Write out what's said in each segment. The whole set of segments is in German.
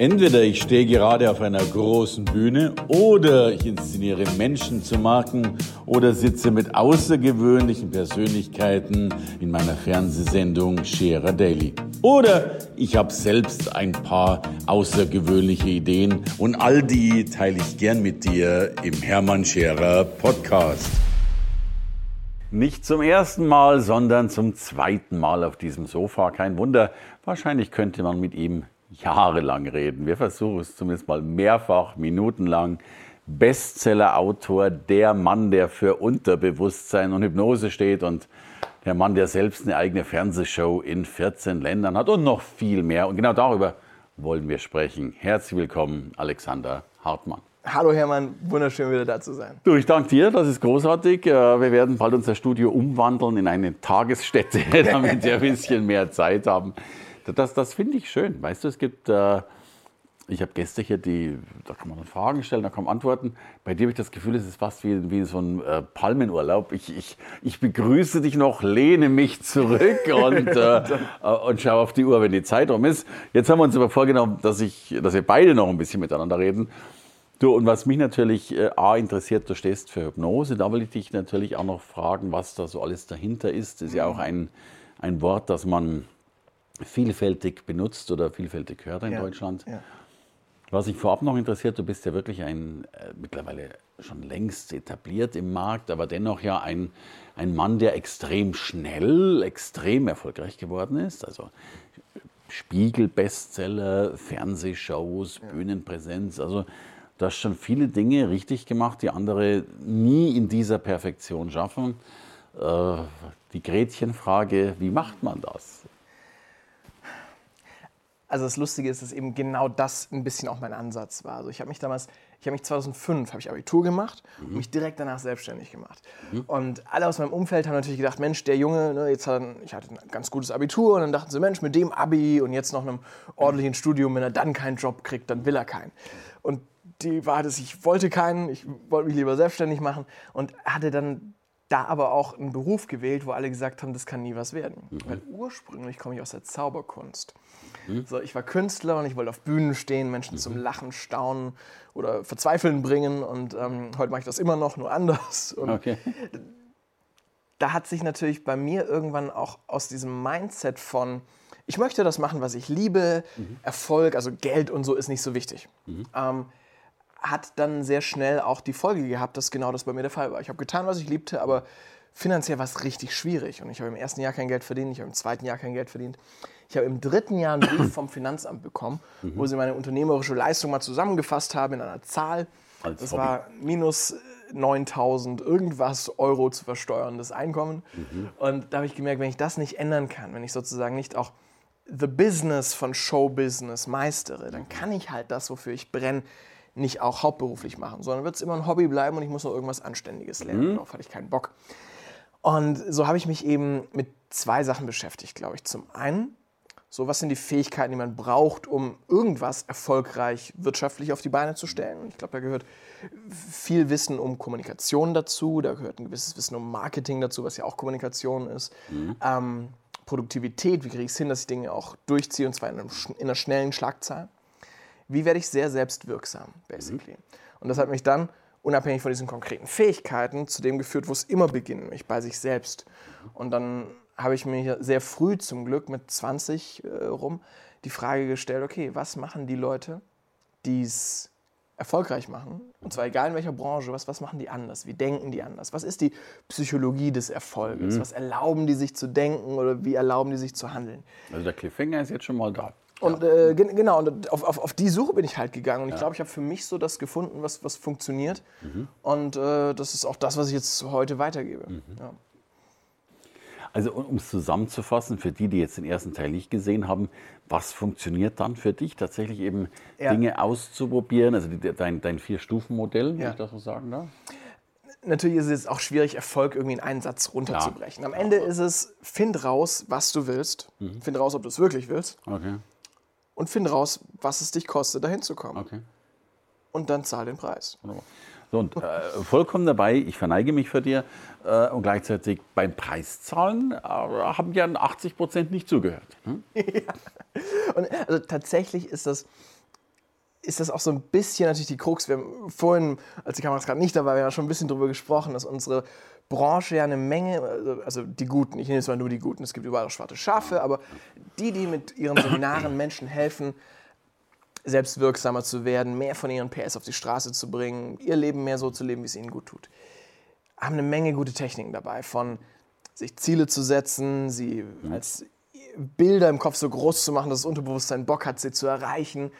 Entweder ich stehe gerade auf einer großen Bühne oder ich inszeniere Menschen zu Marken oder sitze mit außergewöhnlichen Persönlichkeiten in meiner Fernsehsendung Scherer Daily. Oder ich habe selbst ein paar außergewöhnliche Ideen und all die teile ich gern mit dir im Hermann Scherer Podcast. Nicht zum ersten Mal, sondern zum zweiten Mal auf diesem Sofa. Kein Wunder, wahrscheinlich könnte man mit ihm jahrelang reden. Wir versuchen es zumindest mal mehrfach, minutenlang. Bestseller-Autor, der Mann, der für Unterbewusstsein und Hypnose steht und der Mann, der selbst eine eigene Fernsehshow in 14 Ländern hat und noch viel mehr. Und genau darüber wollen wir sprechen. Herzlich willkommen, Alexander Hartmann. Hallo Hermann, wunderschön wieder da zu sein. Du, ich danke dir, das ist großartig. Äh, wir werden bald unser Studio umwandeln in eine Tagesstätte, damit wir ein bisschen mehr Zeit haben. Das, das finde ich schön. Weißt du, es gibt, äh, ich habe Gäste hier, die, da kann man dann Fragen stellen, da kommen Antworten. Bei dir habe ich das Gefühl, es ist fast wie, wie so ein äh, Palmenurlaub. Ich, ich, ich begrüße dich noch, lehne mich zurück und, äh, äh, und schaue auf die Uhr, wenn die Zeit um ist. Jetzt haben wir uns aber vorgenommen, dass, ich, dass wir beide noch ein bisschen miteinander reden. Du, und was mich natürlich äh, A interessiert, du stehst für Hypnose, da will ich dich natürlich auch noch fragen, was da so alles dahinter ist. Das ist ja auch ein, ein Wort, das man vielfältig benutzt oder vielfältig hört in ja, Deutschland. Ja. Was mich vorab noch interessiert, du bist ja wirklich ein äh, mittlerweile schon längst etabliert im Markt, aber dennoch ja ein, ein Mann, der extrem schnell, extrem erfolgreich geworden ist. Also Spiegel-Bestseller, Fernsehshows, ja. Bühnenpräsenz. Also du hast schon viele Dinge richtig gemacht, die andere nie in dieser Perfektion schaffen. Äh, die Gretchenfrage, wie macht man das? Also das Lustige ist, dass eben genau das ein bisschen auch mein Ansatz war. Also ich habe mich damals, ich habe mich 2005 habe ich Abitur gemacht mhm. und mich direkt danach selbstständig gemacht. Mhm. Und alle aus meinem Umfeld haben natürlich gedacht, Mensch, der Junge, ne, jetzt hat, ich hatte ein ganz gutes Abitur und dann dachten sie, Mensch, mit dem Abi und jetzt noch einem ordentlichen Studium, wenn er dann keinen Job kriegt, dann will er keinen. Und die Wahrheit ist, ich wollte keinen, ich wollte mich lieber selbstständig machen und hatte dann da aber auch einen Beruf gewählt, wo alle gesagt haben, das kann nie was werden. Mhm. Weil ursprünglich komme ich aus der Zauberkunst. Mhm. So, ich war Künstler und ich wollte auf Bühnen stehen, Menschen mhm. zum Lachen, Staunen oder Verzweifeln bringen. Und ähm, heute mache ich das immer noch, nur anders. Und okay. Da hat sich natürlich bei mir irgendwann auch aus diesem Mindset von, ich möchte das machen, was ich liebe, mhm. Erfolg, also Geld und so ist nicht so wichtig. Mhm. Ähm, hat dann sehr schnell auch die Folge gehabt, dass genau das bei mir der Fall war. Ich habe getan, was ich liebte, aber finanziell war es richtig schwierig. Und ich habe im ersten Jahr kein Geld verdient, ich habe im zweiten Jahr kein Geld verdient. Ich habe im dritten Jahr einen Brief vom Finanzamt bekommen, mhm. wo sie meine unternehmerische Leistung mal zusammengefasst haben in einer Zahl. Als das Hobby. war minus 9000 irgendwas Euro zu versteuerndes Einkommen. Mhm. Und da habe ich gemerkt, wenn ich das nicht ändern kann, wenn ich sozusagen nicht auch the business von Showbusiness meistere, dann kann ich halt das, wofür ich brenne, nicht auch hauptberuflich machen, sondern wird es immer ein Hobby bleiben und ich muss noch irgendwas Anständiges lernen. Mhm. Darauf hatte ich keinen Bock. Und so habe ich mich eben mit zwei Sachen beschäftigt, glaube ich. Zum einen so, was sind die Fähigkeiten, die man braucht, um irgendwas erfolgreich wirtschaftlich auf die Beine zu stellen? Ich glaube, da gehört viel Wissen um Kommunikation dazu, da gehört ein gewisses Wissen um Marketing dazu, was ja auch Kommunikation ist. Mhm. Ähm, Produktivität, wie kriege ich es hin, dass ich Dinge auch durchziehe und zwar in, einem, in einer schnellen Schlagzahl. Wie werde ich sehr selbstwirksam, basically? Mhm. Und das hat mich dann, unabhängig von diesen konkreten Fähigkeiten, zu dem geführt, wo es immer beginnt, nämlich bei sich selbst. Und dann habe ich mir sehr früh zum Glück mit 20 äh, rum die Frage gestellt, okay, was machen die Leute, die es erfolgreich machen? Und zwar egal in welcher Branche, was, was machen die anders? Wie denken die anders? Was ist die Psychologie des Erfolges? Mhm. Was erlauben die sich zu denken oder wie erlauben die sich zu handeln? Also der Cliffhanger ist jetzt schon mal da. Und äh, genau, und auf, auf, auf, die Suche bin ich halt gegangen. Und ich ja. glaube, ich habe für mich so das gefunden, was, was funktioniert. Mhm. Und äh, das ist auch das, was ich jetzt heute weitergebe. Mhm. Ja. Also um es zusammenzufassen, für die, die jetzt den ersten Teil nicht gesehen haben, was funktioniert dann für dich, tatsächlich eben ja. Dinge auszuprobieren, also die, dein, dein Vier-Stufen-Modell, ja. wenn ich das so sagen darf? Natürlich ist es auch schwierig, Erfolg irgendwie in einen Satz runterzubrechen. Am Ende ist es, find raus, was du willst, mhm. find raus, ob du es wirklich willst okay. Und find raus, was es dich kostet, dahin zu kommen. Okay. Und dann zahl den Preis. Wunderbar. So, und äh, vollkommen dabei, ich verneige mich für dir äh, und gleichzeitig beim Preiszahlen äh, haben ja 80 Prozent nicht zugehört. Hm? Ja. Und also tatsächlich ist das, ist das auch so ein bisschen natürlich die Krux. Wir haben vorhin, als die Kameras gerade nicht dabei waren, schon ein bisschen darüber gesprochen, dass unsere Branche ja eine Menge, also, also die Guten, ich nehme jetzt mal nur die Guten, es gibt überall schwarze Schafe, aber die, die mit ihren Seminaren Menschen helfen, selbstwirksamer zu werden, mehr von ihren PS auf die Straße zu bringen, ihr Leben mehr so zu leben, wie es ihnen gut tut, haben eine Menge gute Techniken dabei, von sich Ziele zu setzen, sie als Bilder im Kopf so groß zu machen, dass das Unterbewusstsein Bock hat, sie zu erreichen,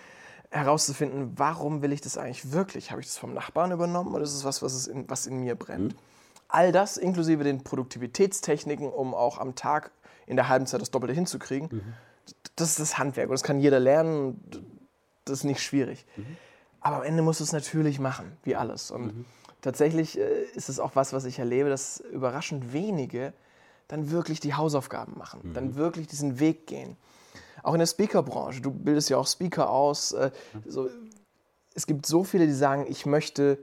herauszufinden, warum will ich das eigentlich wirklich? Habe ich das vom Nachbarn übernommen oder ist es was, was, in, was in mir brennt? Mhm. All das inklusive den Produktivitätstechniken, um auch am Tag in der halben Zeit das Doppelte hinzukriegen. Mhm. Das ist das Handwerk und das kann jeder lernen. Das ist nicht schwierig. Mhm. Aber am Ende musst du es natürlich machen, wie alles. Und mhm. tatsächlich äh, ist es auch was, was ich erlebe, dass überraschend wenige dann wirklich die Hausaufgaben machen, mhm. dann wirklich diesen Weg gehen. Auch in der Speaker-Branche, du bildest ja auch Speaker aus. Äh, so, es gibt so viele, die sagen, ich möchte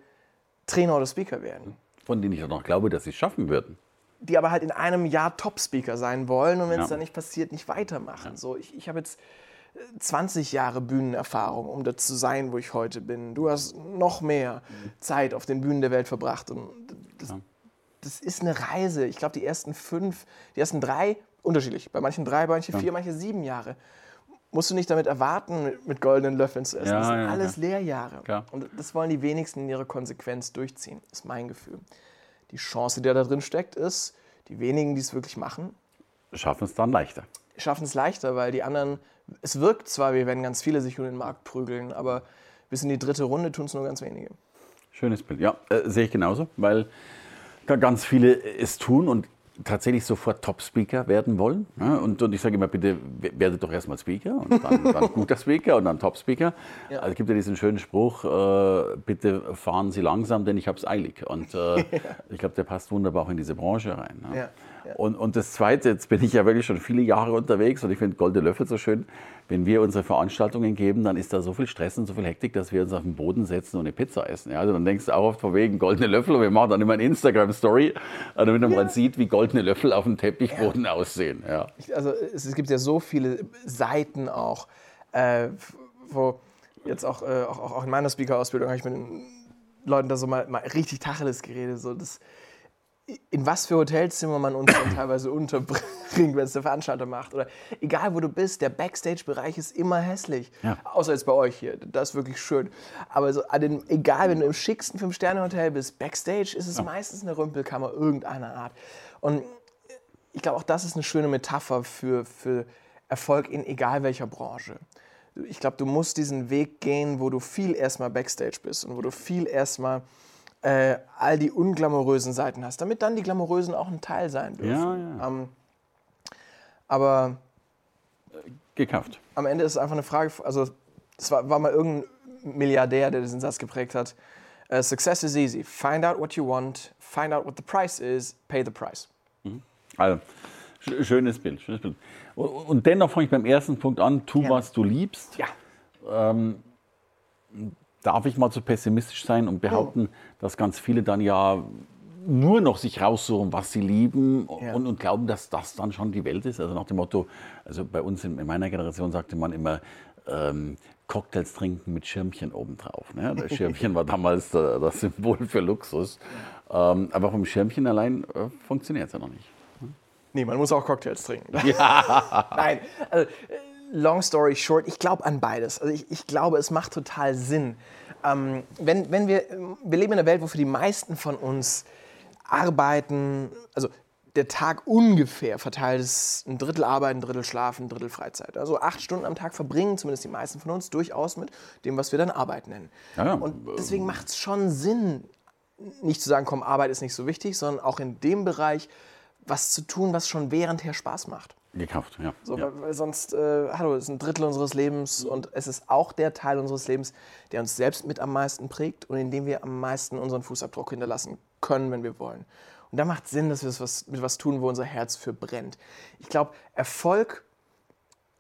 Trainer oder Speaker werden. Von denen ich auch noch glaube, dass sie es schaffen würden. Die aber halt in einem Jahr Top-Speaker sein wollen und wenn ja. es dann nicht passiert, nicht weitermachen. Ja. So, ich, ich habe jetzt 20 äh, Jahre Bühnenerfahrung, um das zu sein, wo ich heute bin. Du hast noch mehr mhm. Zeit auf den Bühnen der Welt verbracht. Und das, ja. das ist eine Reise. Ich glaube, die ersten fünf, die ersten drei unterschiedlich. Bei manchen drei, bei manchen vier, manche sieben Jahre. Musst du nicht damit erwarten, mit goldenen Löffeln zu essen. Ja, das sind ja, alles ja. Lehrjahre. Und das wollen die wenigsten in ihrer Konsequenz durchziehen, ist mein Gefühl. Die Chance, die da drin steckt, ist, die wenigen, die es wirklich machen, schaffen es dann leichter. Schaffen es leichter, weil die anderen, es wirkt zwar, wie wenn ganz viele sich um den Markt prügeln, aber bis in die dritte Runde tun es nur ganz wenige. Schönes Bild, ja, äh, sehe ich genauso, weil ganz viele es tun und tatsächlich sofort Top-Speaker werden wollen. Ja, und, und, ich sage immer, bitte werdet doch erstmal Speaker und dann, dann guter Speaker und dann Top-Speaker. Ja. Also es gibt ja diesen schönen Spruch, äh, bitte fahren Sie langsam, denn ich habe es eilig. Und äh, ich glaube, der passt wunderbar auch in diese Branche rein. Ja. Und, und das Zweite, jetzt bin ich ja wirklich schon viele Jahre unterwegs und ich finde Goldene Löffel so schön. Wenn wir unsere Veranstaltungen geben, dann ist da so viel Stress und so viel Hektik, dass wir uns auf den Boden setzen und eine Pizza essen. Ja, also dann denkst du auch oft von wegen Goldene Löffel und wir machen dann immer eine Instagram-Story, damit man ja. sieht, wie goldene Löffel auf dem Teppichboden ja. aussehen. Ja. Also es, gibt ja so viele Seiten auch, äh, wo jetzt auch, äh, auch, auch in meiner Speaker-Ausbildung habe ich mit den Leuten da so mal, mal richtig Tacheles geredet. So das, in was für Hotelzimmer man uns dann teilweise unterbringt, wenn es der Veranstalter macht. Oder egal, wo du bist, der Backstage-Bereich ist immer hässlich. Ja. Außer jetzt bei euch hier, das ist wirklich schön. Aber so, den, egal, wenn du im schicksten Fünf-Sterne-Hotel bist, Backstage ist es ja. meistens eine Rümpelkammer irgendeiner Art. Und ich glaube, auch das ist eine schöne Metapher für, für Erfolg in egal welcher Branche. Ich glaube, du musst diesen Weg gehen, wo du viel erstmal Backstage bist und wo du viel erstmal äh, all die unglamourösen Seiten hast, damit dann die glamourösen auch ein Teil sein dürfen. Ja, ja. Ähm, aber gekauft. Am Ende ist es einfach eine Frage, also es war, war mal irgendein Milliardär, der diesen Satz geprägt hat. Uh, success is easy. Find out what you want, find out what the price is, pay the price. Mhm. Also, schönes Bild, schönes Bild. Und, und dennoch fange ich beim ersten Punkt an, tu, ja. was du liebst. Ja. Ähm, darf ich mal zu pessimistisch sein und behaupten, oh. dass ganz viele dann ja nur noch sich raussuchen, was sie lieben ja. und, und, glauben, dass das dann schon die Welt ist. Also nach dem Motto, also bei uns in, in meiner Generation sagte man immer, ähm, Cocktails trinken mit Schirmchen obendrauf. Ne? Das Schirmchen war damals das Symbol für Luxus. Ähm, aber vom Schirmchen allein äh, funktioniert es ja noch nicht. Nee, man muss auch Cocktails trinken. Ja. Nein, also, äh, long story short, ich glaube an beides. Also ich, ich, glaube, es macht total Sinn. Ähm, wenn, wenn wir, wir leben in einer Welt, wo für die meisten von uns arbeiten, also der Tag ungefähr verteilt ist ein Drittel Arbeit, ein Drittel Schlaf, ein Drittel Freizeit. Also acht Stunden am Tag verbringen zumindest die meisten von uns durchaus mit dem, was wir dann Arbeit nennen. Ja, ja. Und deswegen macht es schon Sinn, nicht zu sagen, komm, Arbeit ist nicht so wichtig, sondern auch in dem Bereich was zu tun, was schon währendher Spaß macht. Gekauft, ja. So, ja. Weil, sonst, äh, hallo, es ist ein Drittel unseres Lebens und es ist auch der Teil unseres Lebens, der uns selbst mit am meisten prägt und in dem wir am meisten unseren Fußabdruck hinterlassen können, wenn wir wollen. Und da macht es Sinn, dass wir was, mit was tun, wo unser Herz für brennt. Ich glaube, Erfolg,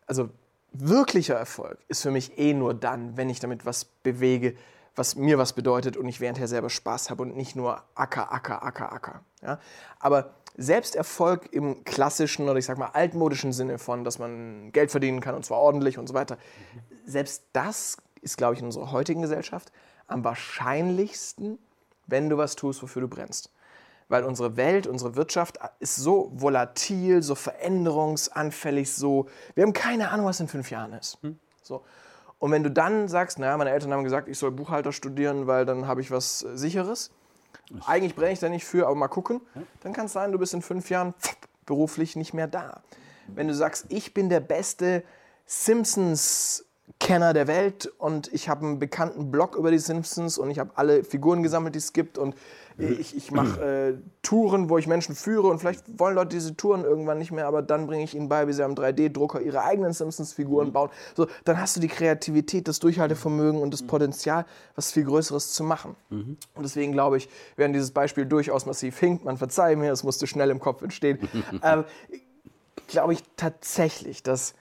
also wirklicher Erfolg, ist für mich eh nur dann, wenn ich damit was bewege, was mir was bedeutet und ich währendher selber Spaß habe und nicht nur Acker, Acker, Acker, Acker. Ja? Aber Selbsterfolg im klassischen oder ich sag mal altmodischen Sinne von, dass man Geld verdienen kann und zwar ordentlich und so weiter, selbst das ist, glaube ich, in unserer heutigen Gesellschaft am wahrscheinlichsten, wenn du was tust, wofür du brennst. Weil unsere Welt, unsere Wirtschaft ist so volatil, so veränderungsanfällig, so. Wir haben keine Ahnung, was in fünf Jahren ist. Hm. So. Und wenn du dann sagst, naja, meine Eltern haben gesagt, ich soll Buchhalter studieren, weil dann habe ich was Sicheres. Eigentlich brenne ich da nicht für, aber mal gucken. Dann kann es sein, du bist in fünf Jahren beruflich nicht mehr da. Wenn du sagst, ich bin der beste Simpsons Kenner der Welt und ich habe einen bekannten Blog über die Simpsons und ich habe alle Figuren gesammelt, die es gibt und ich, ich mache äh, Touren, wo ich Menschen führe und vielleicht wollen Leute diese Touren irgendwann nicht mehr, aber dann bringe ich ihnen bei, wie sie am 3D-Drucker ihre eigenen Simpsons-Figuren mhm. bauen. So, dann hast du die Kreativität, das Durchhaltevermögen und das mhm. Potenzial, was viel Größeres zu machen. Mhm. Und deswegen glaube ich, während dieses Beispiel durchaus massiv hinkt, man verzeihe mir, es musste schnell im Kopf entstehen, äh, glaube ich tatsächlich, dass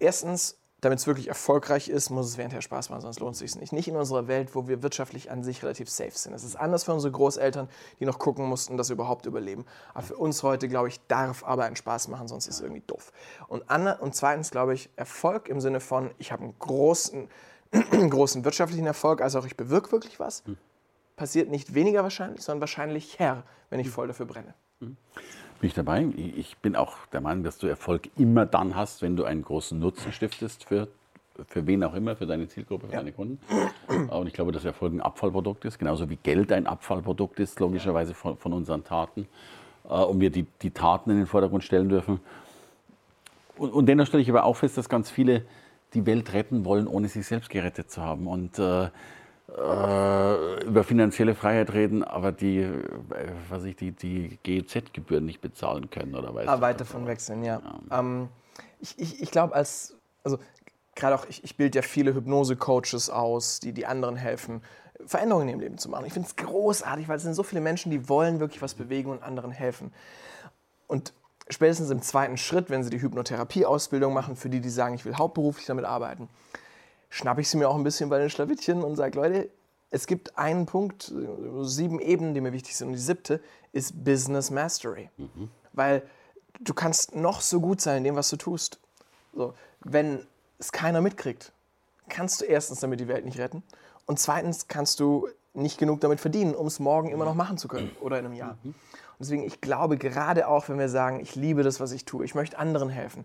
erstens damit es wirklich erfolgreich ist, muss es währendher Spaß machen, sonst lohnt es sich nicht. Nicht in unserer Welt, wo wir wirtschaftlich an sich relativ safe sind. Es ist anders für unsere Großeltern, die noch gucken mussten, dass sie überhaupt überleben. Aber für uns heute, glaube ich, darf aber einen Spaß machen, sonst ist es irgendwie doof. Und, und zweitens, glaube ich, Erfolg im Sinne von, ich habe einen großen, großen wirtschaftlichen Erfolg, also auch ich bewirke wirklich was, hm. passiert nicht weniger wahrscheinlich, sondern wahrscheinlich her, wenn ich hm. voll dafür brenne. Bin ich dabei. Ich bin auch der Meinung, dass du Erfolg immer dann hast, wenn du einen großen Nutzen stiftest für, für wen auch immer, für deine Zielgruppe, für ja. deine Kunden. Und ich glaube, dass Erfolg ein Abfallprodukt ist, genauso wie Geld ein Abfallprodukt ist, logischerweise von, von unseren Taten. Äh, und wir die, die Taten in den Vordergrund stellen dürfen. Und, und dennoch stelle ich aber auch fest, dass ganz viele die Welt retten wollen, ohne sich selbst gerettet zu haben. Und äh, äh, über finanzielle Freiheit reden, aber die, äh, was ich, die, die GEZ-Gebühren nicht bezahlen können oder weiß ah, weit davon wechseln, ja. ja. Ähm, ich ich, ich glaube, als, also gerade auch, ich, ich bilde ja viele Hypnose-Coaches aus, die die anderen helfen, Veränderungen in ihrem Leben zu machen. Ich finde es großartig, weil es sind so viele Menschen, die wollen wirklich was bewegen und anderen helfen. Und spätestens im zweiten Schritt, wenn sie die Hypnotherapie-Ausbildung machen, für die, die sagen, ich will hauptberuflich damit arbeiten, schnappe ich sie mir auch ein bisschen bei den Schlawittchen und sage, Leute, es gibt einen Punkt, sieben Ebenen, die mir wichtig sind. Und die siebte ist Business Mastery. Mhm. Weil du kannst noch so gut sein in dem, was du tust. So, wenn es keiner mitkriegt, kannst du erstens damit die Welt nicht retten. Und zweitens kannst du nicht genug damit verdienen, um es morgen immer noch machen zu können oder in einem Jahr. Und deswegen, ich glaube, gerade auch, wenn wir sagen, ich liebe das, was ich tue, ich möchte anderen helfen,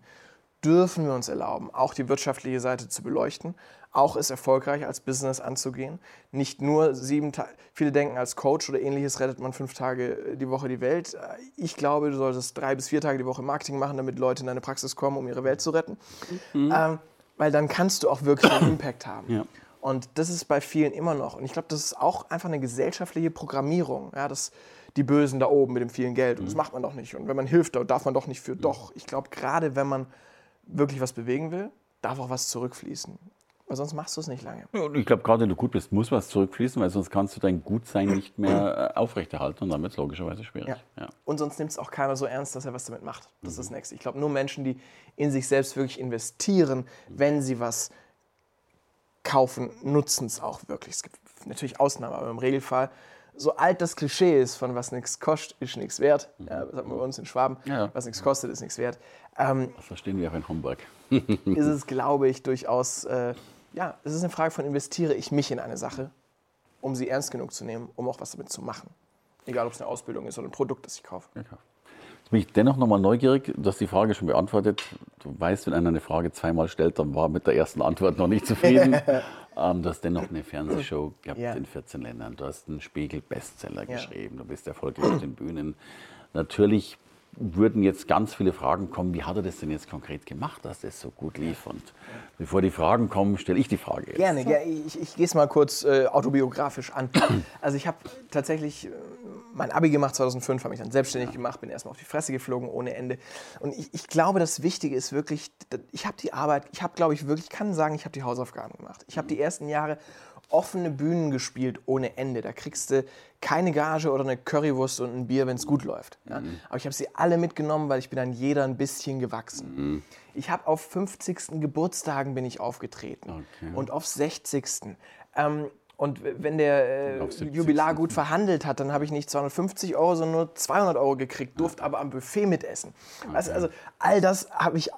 dürfen wir uns erlauben, auch die wirtschaftliche Seite zu beleuchten, auch es erfolgreich als Business anzugehen. Nicht nur sieben Tage, viele denken als Coach oder ähnliches rettet man fünf Tage die Woche die Welt. Ich glaube, du solltest drei bis vier Tage die Woche Marketing machen, damit Leute in deine Praxis kommen, um ihre Welt zu retten. Mhm. Ähm, weil dann kannst du auch wirklich einen Impact haben. Ja. Und das ist bei vielen immer noch. Und ich glaube, das ist auch einfach eine gesellschaftliche Programmierung. Ja, das, die Bösen da oben mit dem vielen Geld. Und das mhm. macht man doch nicht. Und wenn man hilft, darf man doch nicht für. Doch, ich glaube, gerade wenn man wirklich was bewegen will, darf auch was zurückfließen. Weil sonst machst du es nicht lange. Ja, ich glaube, gerade wenn du gut bist, muss was zurückfließen, weil sonst kannst du dein Gutsein nicht mehr äh, aufrechterhalten und dann wird es logischerweise schwierig. Ja. Ja. Und sonst nimmt es auch keiner so ernst, dass er was damit macht. Das mhm. ist das Nächste. Ich glaube, nur Menschen, die in sich selbst wirklich investieren, wenn sie was kaufen, nutzen es auch wirklich. Es gibt natürlich Ausnahmen, aber im Regelfall so alt das Klischee ist von was nichts kostet, ist nichts wert. Mhm. Ja, das sagt man bei uns in Schwaben. Ja. Was nichts kostet, ist nichts wert. Ähm, das verstehen wir auch in Homburg. ist es, glaube ich, durchaus, äh, ja, es ist eine Frage von, investiere ich mich in eine Sache, um sie ernst genug zu nehmen, um auch was damit zu machen. Egal, ob es eine Ausbildung ist oder ein Produkt, das ich kaufe. Ja, Jetzt bin ich dennoch nochmal neugierig. Du hast die Frage schon beantwortet. Du weißt, wenn einer eine Frage zweimal stellt, dann war mit der ersten Antwort noch nicht zufrieden. ähm, du hast dennoch eine Fernsehshow gehabt ja. in 14 Ländern. Du hast einen Spiegel-Bestseller ja. geschrieben. Du bist erfolgreich auf den Bühnen. Natürlich würden jetzt ganz viele Fragen kommen, wie hat er das denn jetzt konkret gemacht, dass das so gut lief? Und bevor die Fragen kommen, stelle ich die Frage jetzt. Gerne, ja, ich, ich gehe es mal kurz äh, autobiografisch an. Also ich habe tatsächlich äh, mein Abi gemacht 2005, habe mich dann selbstständig ja. gemacht, bin erstmal auf die Fresse geflogen ohne Ende. Und ich, ich glaube, das Wichtige ist wirklich, ich habe die Arbeit, ich habe, glaube ich, wirklich, ich kann sagen, ich habe die Hausaufgaben gemacht. Ich habe die ersten Jahre offene Bühnen gespielt ohne Ende. Da kriegst du keine Gage oder eine Currywurst und ein Bier, wenn es gut läuft. Ja? Mhm. Aber ich habe sie alle mitgenommen, weil ich bin an jeder ein bisschen gewachsen. Mhm. Ich habe auf 50. Geburtstagen bin ich aufgetreten okay. und auf 60. Ähm, und wenn der äh, Jubilar gut verhandelt hat, dann habe ich nicht 250 Euro, sondern nur 200 Euro gekriegt, durfte aber am Buffet mitessen. Okay. Also, also all das habe ich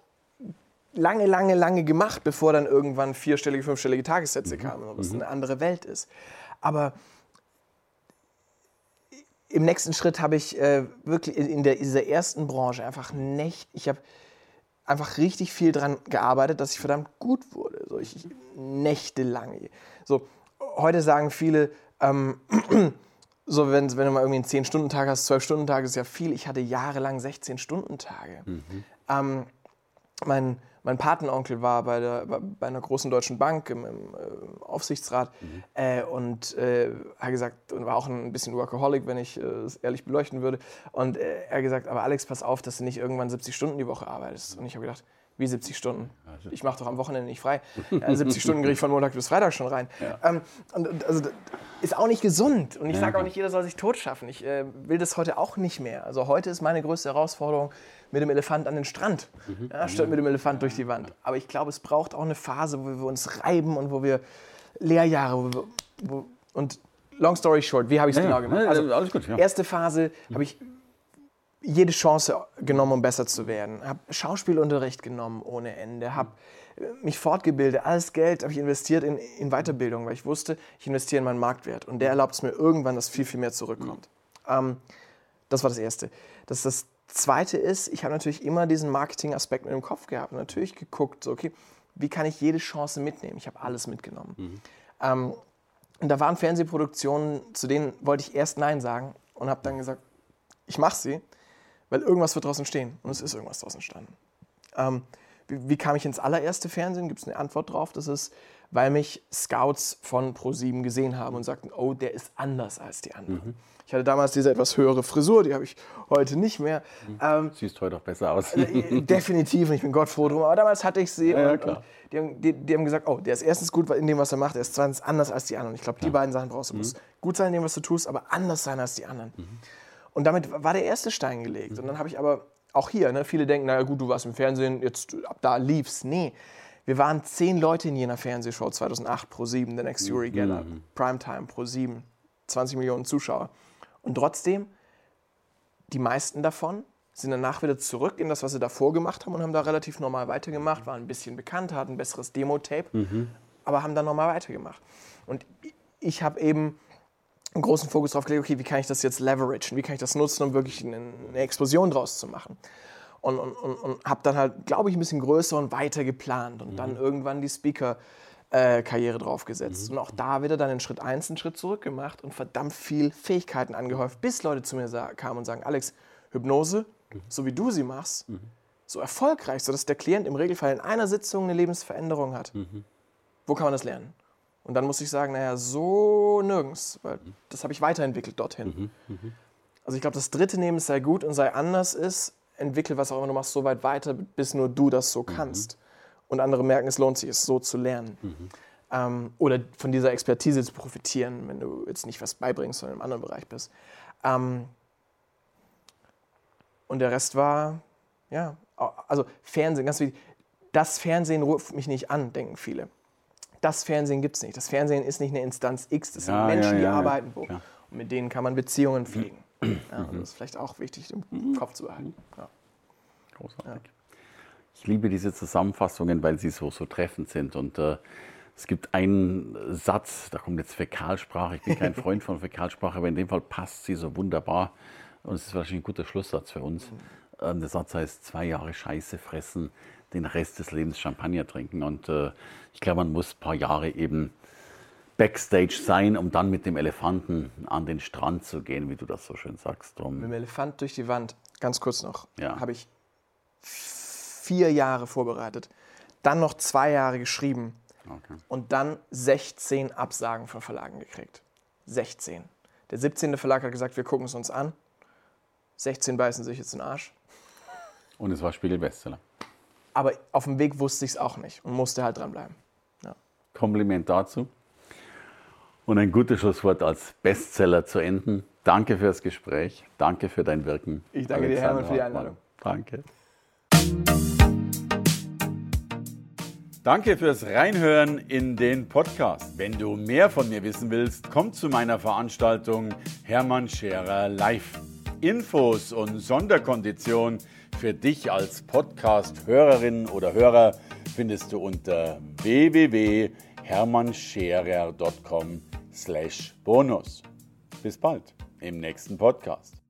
lange, lange, lange gemacht, bevor dann irgendwann vierstellige, fünfstellige Tagessätze kamen, was eine andere Welt ist. Aber im nächsten Schritt habe ich äh, wirklich in der, dieser ersten Branche einfach nicht, ich habe einfach richtig viel daran gearbeitet, dass ich verdammt gut wurde. So, ich, nächtelang. So, heute sagen viele, ähm, so wenn, wenn du mal irgendwie einen 10-Stunden-Tag hast, 12-Stunden-Tag ist ja viel. Ich hatte jahrelang 16-Stunden-Tage. Mhm. Ähm, mein, mein Patenonkel war bei, der, bei einer großen deutschen Bank im, im äh, Aufsichtsrat mhm. äh, und äh, hat gesagt, und war auch ein bisschen Workaholic, wenn ich äh, es ehrlich beleuchten würde. Und äh, er hat gesagt, aber Alex, pass auf, dass du nicht irgendwann 70 Stunden die Woche arbeitest. Und ich habe gedacht, wie 70 Stunden? Ich mache doch am Wochenende nicht frei. 70 Stunden kriege ich von Montag bis Freitag schon rein. Ja. Ähm, und, also, ist auch nicht gesund. Und ich sage auch nicht, jeder soll sich tot schaffen. Ich äh, will das heute auch nicht mehr. Also heute ist meine größte Herausforderung mit dem Elefant an den Strand, mhm. ja, statt mit dem Elefant durch die Wand. Aber ich glaube, es braucht auch eine Phase, wo wir uns reiben und wo wir Lehrjahre, wo wir, wo, und long story short, wie habe ich es ja, genau gemacht? Also, alles gut, ja. erste Phase habe ich jede Chance genommen, um besser zu werden. Habe Schauspielunterricht genommen ohne Ende, habe mich fortgebildet, alles Geld habe ich investiert in, in, Weiterbildung, weil ich wusste, ich investiere in meinen Marktwert und der erlaubt es mir irgendwann, dass viel, viel mehr zurückkommt. Ähm, das war das Erste. Das, das Zweite ist, ich habe natürlich immer diesen Marketing-Aspekt im Kopf gehabt und natürlich geguckt, so, okay, wie kann ich jede Chance mitnehmen? Ich habe alles mitgenommen. Mhm. Ähm, und da waren Fernsehproduktionen, zu denen wollte ich erst Nein sagen und habe dann gesagt, ich mache sie, weil irgendwas wird draußen stehen und es ist irgendwas draußen entstanden. Ähm, wie, wie, kam ich ins allererste Fernsehen? Gibt es eine Antwort drauf? Das ist, weil mich Scouts von ProSieben gesehen haben und sagten, oh, der ist anders als die anderen. Mhm. Ich hatte damals diese etwas höhere Frisur, die habe ich heute nicht mehr. Mhm. Ähm, Siehst heute auch besser aus. Äh, definitiv, und ich bin Gott froh drum. Aber damals hatte ich sie ja, und, und die, haben, die, die, haben, gesagt, oh, der ist erstens gut in dem, was er macht, er ist zweitens anders als die anderen. Ich glaube, die ja. beiden Sachen brauchst du. Du mhm. musst gut sein in dem, was du tust, aber anders sein als die anderen. Mhm. Und damit war der erste Stein gelegt. Und dann habe ich aber auch hier, ne, viele denken, naja gut, du warst im Fernsehen, jetzt ab da lief's. Nee, wir waren zehn Leute in jener Fernsehshow 2008 pro 7, The Next Yuri Geller, mhm. Primetime pro 7, 20 Millionen Zuschauer. Und trotzdem, die meisten davon sind danach wieder zurück in das, was sie davor gemacht haben und haben da relativ normal weitergemacht, waren ein bisschen bekannt, hatten ein besseres Demo-Tape, mhm. aber haben dann normal weitergemacht. Und ich habe eben einen großen Fokus darauf gelegt, okay, wie kann ich das jetzt leveragen, wie kann ich das nutzen, um wirklich eine, eine Explosion draus zu machen. Und, und, und, und habe dann halt, glaube ich, ein bisschen größer und weiter geplant und mhm. dann irgendwann die Speaker-Karriere äh, draufgesetzt. Mhm. Und auch da wieder dann in Schritt 1 einen Schritt zurück gemacht und verdammt viel Fähigkeiten angehäuft, bis Leute zu mir kamen und sagen, Alex, Hypnose, mhm. so wie du sie machst, mhm. so erfolgreich, sodass der Klient im Regelfall in einer Sitzung eine Lebensveränderung hat. Mhm. Wo kann man das lernen? Und dann muss ich sagen, naja, so nirgends, weil das habe ich weiterentwickelt dorthin. Mhm, mh. Also ich glaube, das dritte Nehmen sei gut und sei anders ist, entwickel was auch immer du machst so weit weiter, bis nur du das so mhm. kannst. Und andere merken, es lohnt sich, es so zu lernen. Mhm. Ähm, oder von dieser Expertise zu profitieren, wenn du jetzt nicht was beibringst, sondern im anderen Bereich bist. Ähm, und der Rest war, ja, also Fernsehen, ganz wichtig. Das Fernsehen ruft mich nicht an, denken viele das Fernsehen gibt es nicht. Das Fernsehen ist nicht eine Instanz X, das sind Menschen, ja, ja, die arbeiten wo. Und mit denen kann man Beziehungen pflegen. Mhm. das ist vielleicht auch wichtig im mhm. Kopf zu behalten. Großartig. Ich liebe diese Zusammenfassungen, weil sie so, so treffend sind. Und äh, es gibt einen Satz, da kommt jetzt Fäkalsprache. Ich bin kein Freund von Fäkalsprache, aber in dem Fall passt sie so wunderbar. Und es ist wahrscheinlich ein guter Schlusssatz für uns. Mhm. Ähm, der Satz heißt, zwei Jahre Scheiße fressen, den Rest des Lebens Champagner trinken. Und äh, ich glaube, man muss ein paar Jahre eben Backstage sein, um dann mit dem Elefanten an den Strand zu gehen, wie du das so schön sagst. Drum. Mit dem Elefant durch die Wand, ganz kurz noch, ja. habe ich vier Jahre vorbereitet, dann noch zwei Jahre geschrieben okay. und dann 16 Absagen von Verlagen gekriegt. 16. Der 17. Verlag hat gesagt, wir gucken es uns an. 16 beißen sich jetzt in den Arsch. Und es war Spiegel-Bestseller. Aber auf dem Weg wusste ich es auch nicht und musste halt dranbleiben. Ja. Kompliment dazu. Und ein gutes Schlusswort als Bestseller zu enden. Danke fürs Gespräch. Danke für dein Wirken. Ich danke dir, Hermann, für die Einladung. Danke. Danke fürs Reinhören in den Podcast. Wenn du mehr von mir wissen willst, komm zu meiner Veranstaltung Hermann Scherer Live. Infos und Sonderkonditionen für dich als Podcast-Hörerin oder Hörer findest du unter www.hermannscherer.com slash bonus. Bis bald im nächsten Podcast.